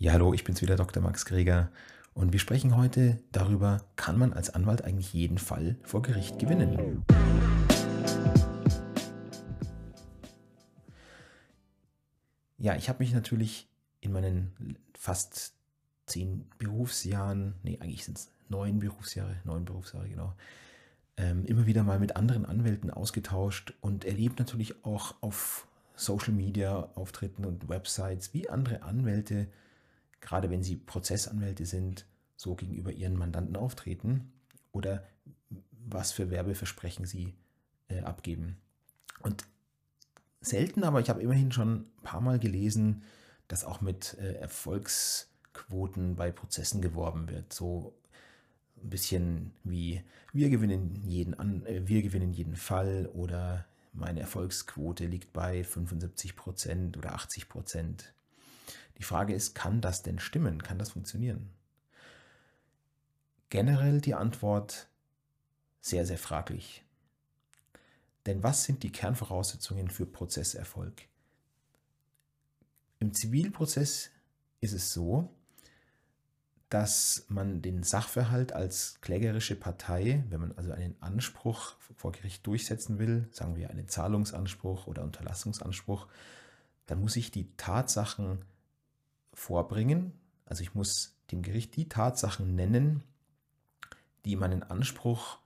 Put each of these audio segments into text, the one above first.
Ja, hallo, ich bin's wieder, Dr. Max Greger. Und wir sprechen heute darüber, kann man als Anwalt eigentlich jeden Fall vor Gericht gewinnen? Ja, ich habe mich natürlich in meinen fast zehn Berufsjahren, nee, eigentlich sind es neun Berufsjahre, neun Berufsjahre, genau, ähm, immer wieder mal mit anderen Anwälten ausgetauscht und erlebt natürlich auch auf Social Media Auftritten und Websites, wie andere Anwälte gerade wenn sie Prozessanwälte sind, so gegenüber ihren Mandanten auftreten oder was für Werbeversprechen sie äh, abgeben. Und selten, aber ich habe immerhin schon ein paar Mal gelesen, dass auch mit äh, Erfolgsquoten bei Prozessen geworben wird. So ein bisschen wie wir gewinnen jeden, an, äh, wir gewinnen jeden Fall oder meine Erfolgsquote liegt bei 75 Prozent oder 80 Prozent. Die Frage ist, kann das denn stimmen? Kann das funktionieren? Generell die Antwort sehr, sehr fraglich. Denn was sind die Kernvoraussetzungen für Prozesserfolg? Im Zivilprozess ist es so, dass man den Sachverhalt als klägerische Partei, wenn man also einen Anspruch vor Gericht durchsetzen will, sagen wir einen Zahlungsanspruch oder Unterlassungsanspruch, dann muss ich die Tatsachen vorbringen. Also ich muss dem Gericht die Tatsachen nennen, die meinen Anspruch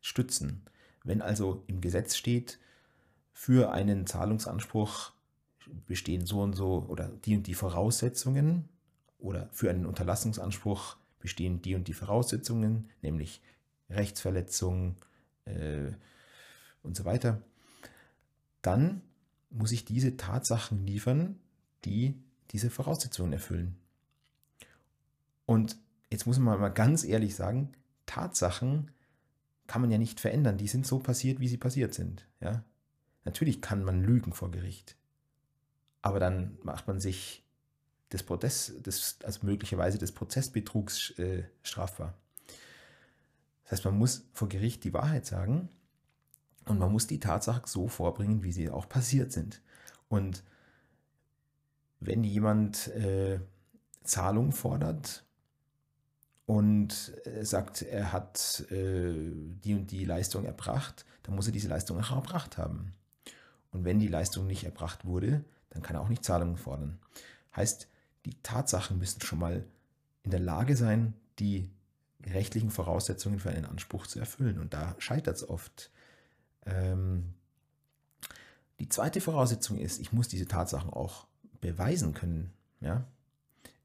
stützen. Wenn also im Gesetz steht, für einen Zahlungsanspruch bestehen so und so oder die und die Voraussetzungen oder für einen Unterlassungsanspruch bestehen die und die Voraussetzungen, nämlich Rechtsverletzung äh, und so weiter, dann muss ich diese Tatsachen liefern, die diese Voraussetzungen erfüllen. Und jetzt muss man mal ganz ehrlich sagen, Tatsachen kann man ja nicht verändern. Die sind so passiert, wie sie passiert sind. Ja? Natürlich kann man lügen vor Gericht. Aber dann macht man sich des Prozess, des, also möglicherweise des Prozessbetrugs äh, strafbar. Das heißt, man muss vor Gericht die Wahrheit sagen und man muss die Tatsachen so vorbringen, wie sie auch passiert sind. Und wenn jemand äh, Zahlung fordert und äh, sagt, er hat äh, die und die Leistung erbracht, dann muss er diese Leistung auch erbracht haben. Und wenn die Leistung nicht erbracht wurde, dann kann er auch nicht Zahlungen fordern. Heißt, die Tatsachen müssen schon mal in der Lage sein, die rechtlichen Voraussetzungen für einen Anspruch zu erfüllen. Und da scheitert es oft. Ähm, die zweite Voraussetzung ist, ich muss diese Tatsachen auch beweisen können. Ja?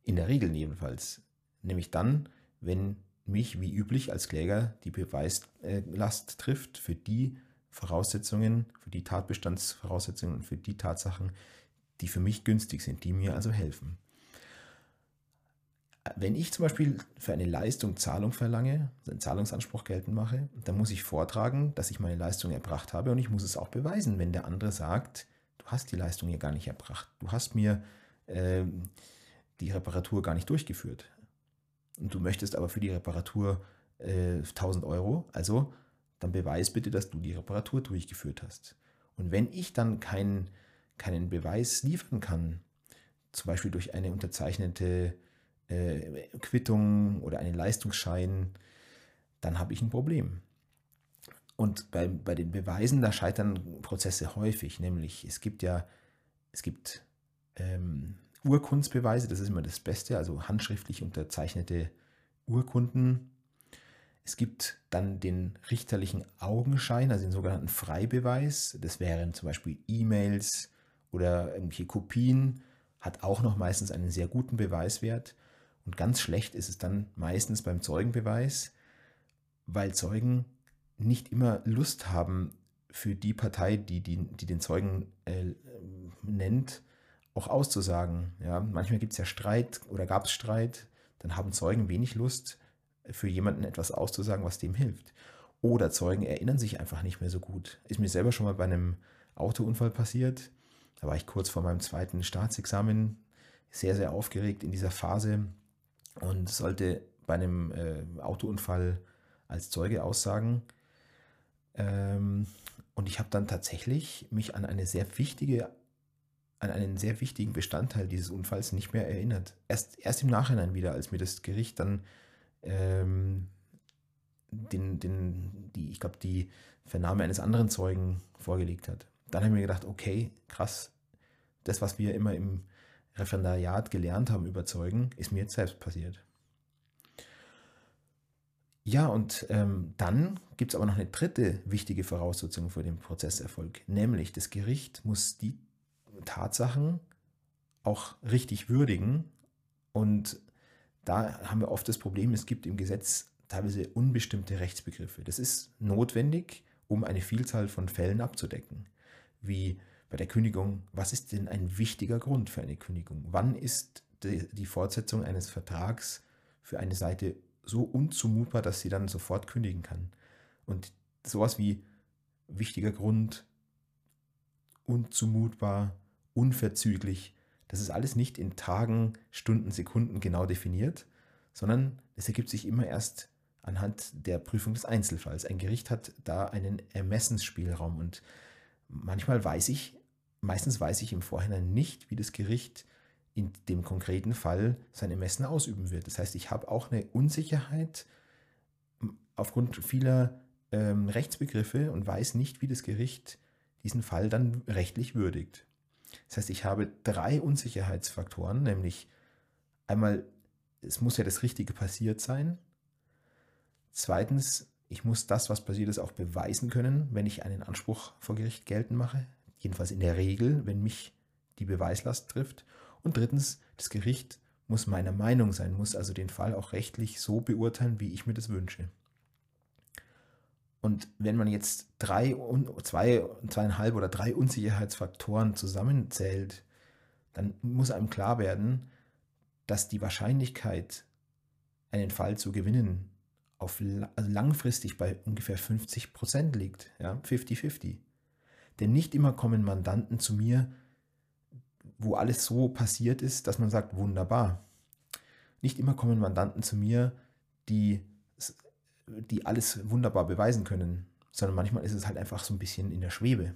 In der Regel jedenfalls. Nämlich dann, wenn mich wie üblich als Kläger die Beweislast trifft für die Voraussetzungen, für die Tatbestandsvoraussetzungen und für die Tatsachen, die für mich günstig sind, die mir also helfen. Wenn ich zum Beispiel für eine Leistung Zahlung verlange, also einen Zahlungsanspruch geltend mache, dann muss ich vortragen, dass ich meine Leistung erbracht habe und ich muss es auch beweisen, wenn der andere sagt, hast die Leistung hier gar nicht erbracht. Du hast mir äh, die Reparatur gar nicht durchgeführt. Und du möchtest aber für die Reparatur äh, 1000 Euro, also dann beweis bitte, dass du die Reparatur durchgeführt hast. Und wenn ich dann keinen, keinen Beweis liefern kann, zum Beispiel durch eine unterzeichnete äh, Quittung oder einen Leistungsschein, dann habe ich ein Problem. Und bei, bei den Beweisen, da scheitern Prozesse häufig, nämlich es gibt ja, es gibt ähm, Urkundsbeweise, das ist immer das Beste, also handschriftlich unterzeichnete Urkunden. Es gibt dann den richterlichen Augenschein, also den sogenannten Freibeweis. Das wären zum Beispiel E-Mails oder irgendwelche Kopien, hat auch noch meistens einen sehr guten Beweiswert. Und ganz schlecht ist es dann meistens beim Zeugenbeweis, weil Zeugen nicht immer Lust haben, für die Partei, die, die, die den Zeugen äh, nennt, auch auszusagen. Ja, manchmal gibt es ja Streit oder gab es Streit, dann haben Zeugen wenig Lust, für jemanden etwas auszusagen, was dem hilft. Oder Zeugen erinnern sich einfach nicht mehr so gut. Ist mir selber schon mal bei einem Autounfall passiert. Da war ich kurz vor meinem zweiten Staatsexamen, sehr, sehr aufgeregt in dieser Phase und sollte bei einem äh, Autounfall als Zeuge aussagen. Ähm, und ich habe dann tatsächlich mich an eine sehr wichtige an einen sehr wichtigen Bestandteil dieses Unfalls nicht mehr erinnert. Erst, erst im Nachhinein wieder, als mir das Gericht dann ähm, den, den, die, ich glaube, die Vernahme eines anderen Zeugen vorgelegt hat. Dann habe ich mir gedacht, okay, krass, das, was wir immer im Referendariat gelernt haben über Zeugen, ist mir jetzt selbst passiert. Ja, und ähm, dann gibt es aber noch eine dritte wichtige Voraussetzung für den Prozesserfolg, nämlich das Gericht muss die Tatsachen auch richtig würdigen. Und da haben wir oft das Problem, es gibt im Gesetz teilweise unbestimmte Rechtsbegriffe. Das ist notwendig, um eine Vielzahl von Fällen abzudecken, wie bei der Kündigung, was ist denn ein wichtiger Grund für eine Kündigung? Wann ist die, Fortsetzung eines Vertrags für eine Seite so unzumutbar, dass sie dann sofort kündigen kann? Und sowas wie wichtiger Grund, unzumutbar, unverzüglich, das ist alles nicht in Tagen, Stunden, Sekunden genau definiert, sondern es ergibt sich immer erst anhand der Prüfung des Einzelfalls. Ein Gericht hat da einen Ermessensspielraum und manchmal weiß ich, meistens weiß ich im Vorhinein nicht, wie das Gericht in dem konkreten Fall sein Ermessen ausüben wird. Das heißt, ich habe auch eine Unsicherheit aufgrund vieler ähm, Rechtsbegriffe und weiß nicht, wie das Gericht diesen Fall dann rechtlich würdigt. Das heißt, ich habe drei Unsicherheitsfaktoren, nämlich einmal, es muss ja das Richtige passiert sein. Zweitens, ich muss das, was passiert ist, auch beweisen können, wenn ich einen Anspruch vor Gericht geltend mache. Jedenfalls in der Regel, wenn mich die Beweislast trifft. Und drittens, das Gericht muss meiner Meinung sein, muss also den Fall auch rechtlich so beurteilen, wie ich mir das wünsche. Und wenn man jetzt drei, zwei, zweieinhalb oder drei Unsicherheitsfaktoren zusammenzählt, dann muss einem klar werden, dass die Wahrscheinlichkeit, einen Fall zu gewinnen, auf also langfristig bei ungefähr 50 Prozent liegt. Ja, 50-50. Denn nicht immer kommen Mandanten zu mir, wo alles so passiert ist, dass man sagt, wunderbar. Nicht immer kommen Mandanten zu mir, die die alles wunderbar beweisen können, sondern manchmal ist es halt einfach so ein bisschen in der Schwebe.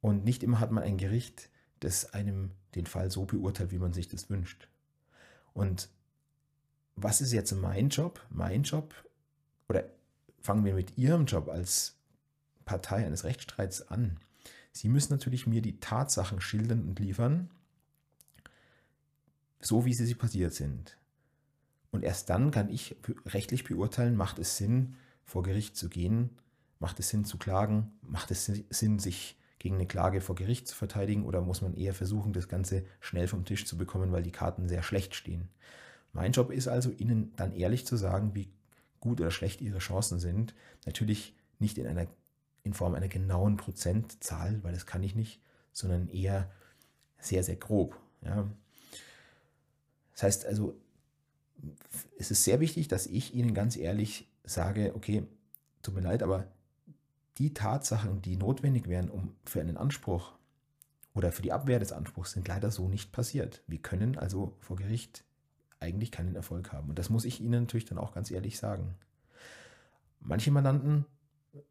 Und nicht immer hat man ein Gericht, das einem den Fall so beurteilt, wie man sich das wünscht. Und was ist jetzt mein Job? Mein Job, oder fangen wir mit Ihrem Job als Partei eines Rechtsstreits an. Sie müssen natürlich mir die Tatsachen schildern und liefern, so wie sie, sie passiert sind. Und erst dann kann ich rechtlich beurteilen, macht es Sinn, vor Gericht zu gehen, macht es Sinn zu klagen, macht es Sinn, sich gegen eine Klage vor Gericht zu verteidigen oder muss man eher versuchen, das Ganze schnell vom Tisch zu bekommen, weil die Karten sehr schlecht stehen. Mein Job ist also, Ihnen dann ehrlich zu sagen, wie gut oder schlecht Ihre Chancen sind. Natürlich nicht in, einer, in Form einer genauen Prozentzahl, weil das kann ich nicht, sondern eher sehr, sehr grob. Ja. Das heißt also, es ist sehr wichtig, dass ich Ihnen ganz ehrlich sage, okay, tut mir leid, aber die Tatsachen, die notwendig wären, um für einen Anspruch oder für die Abwehr des Anspruchs, sind leider so nicht passiert. Wir können also vor Gericht eigentlich keinen Erfolg haben. Und das muss ich Ihnen natürlich dann auch ganz ehrlich sagen. Manche Mandanten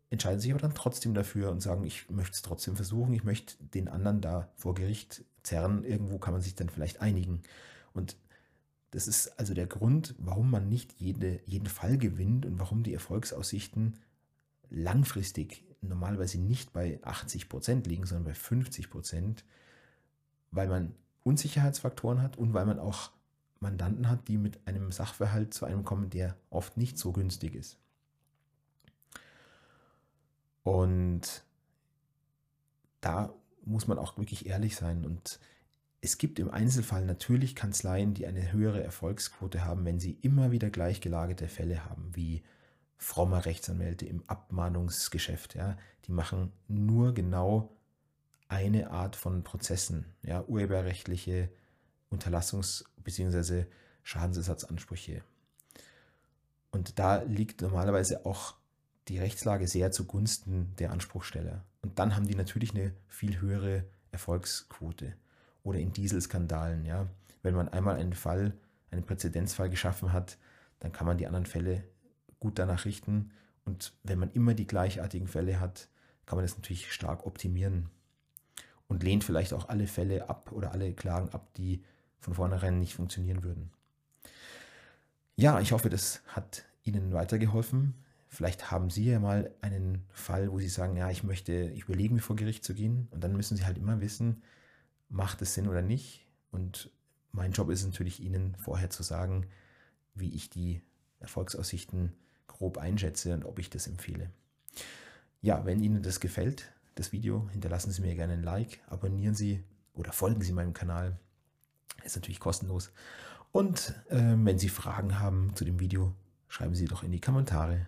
entscheiden sich aber dann trotzdem dafür und sagen, ich möchte es trotzdem versuchen, ich möchte den anderen da vor Gericht zerren, irgendwo kann man sich dann vielleicht einigen. Und das ist also der Grund, warum man nicht jede, jeden Fall gewinnt und warum die Erfolgsaussichten langfristig normalerweise nicht bei 80 Prozent liegen, sondern bei 50 Prozent, weil man Unsicherheitsfaktoren hat und weil man auch Mandanten hat, die mit einem Sachverhalt zu einem kommen, der oft nicht so günstig ist. Und da muss man auch wirklich ehrlich sein und es gibt im Einzelfall natürlich Kanzleien, die eine höhere Erfolgsquote haben, wenn sie immer wieder gleichgelagerte Fälle haben, wie fromme Rechtsanwälte im Abmahnungsgeschäft. Ja, die machen nur genau eine Art von Prozessen, ja, urheberrechtliche Unterlassungs- bzw. Schadensersatzansprüche. Und da liegt normalerweise auch die Rechtslage sehr zugunsten der Anspruchsteller. Und dann haben die natürlich eine viel höhere Erfolgsquote oder in Dieselskandalen. Ja? Wenn man einmal einen Fall, einen Präzedenzfall geschaffen hat, dann kann man die anderen Fälle gut danach richten. Und wenn man immer die gleichartigen Fälle hat, kann man das natürlich stark optimieren. und lehnt vielleicht auch alle Fälle ab oder alle Klagen ab, die von vornherein nicht funktionieren würden. Ja, ich hoffe, das hat Ihnen weitergeholfen. Vielleicht haben Sie ja mal einen Fall, wo Sie sagen, ja, ich möchte, ich überlege mir vor Gericht zu gehen und dann müssen Sie halt immer wissen, macht es Sinn oder nicht. Und mein Job ist natürlich Ihnen vorher zu sagen, wie ich die Erfolgsaussichten grob einschätze und ob ich das empfehle. Ja, wenn Ihnen das gefällt, das Video, hinterlassen Sie mir gerne ein Like, abonnieren Sie oder folgen Sie meinem Kanal. Ist natürlich kostenlos. Und äh, wenn Sie Fragen haben zu dem Video, schreiben Sie doch in die Kommentare.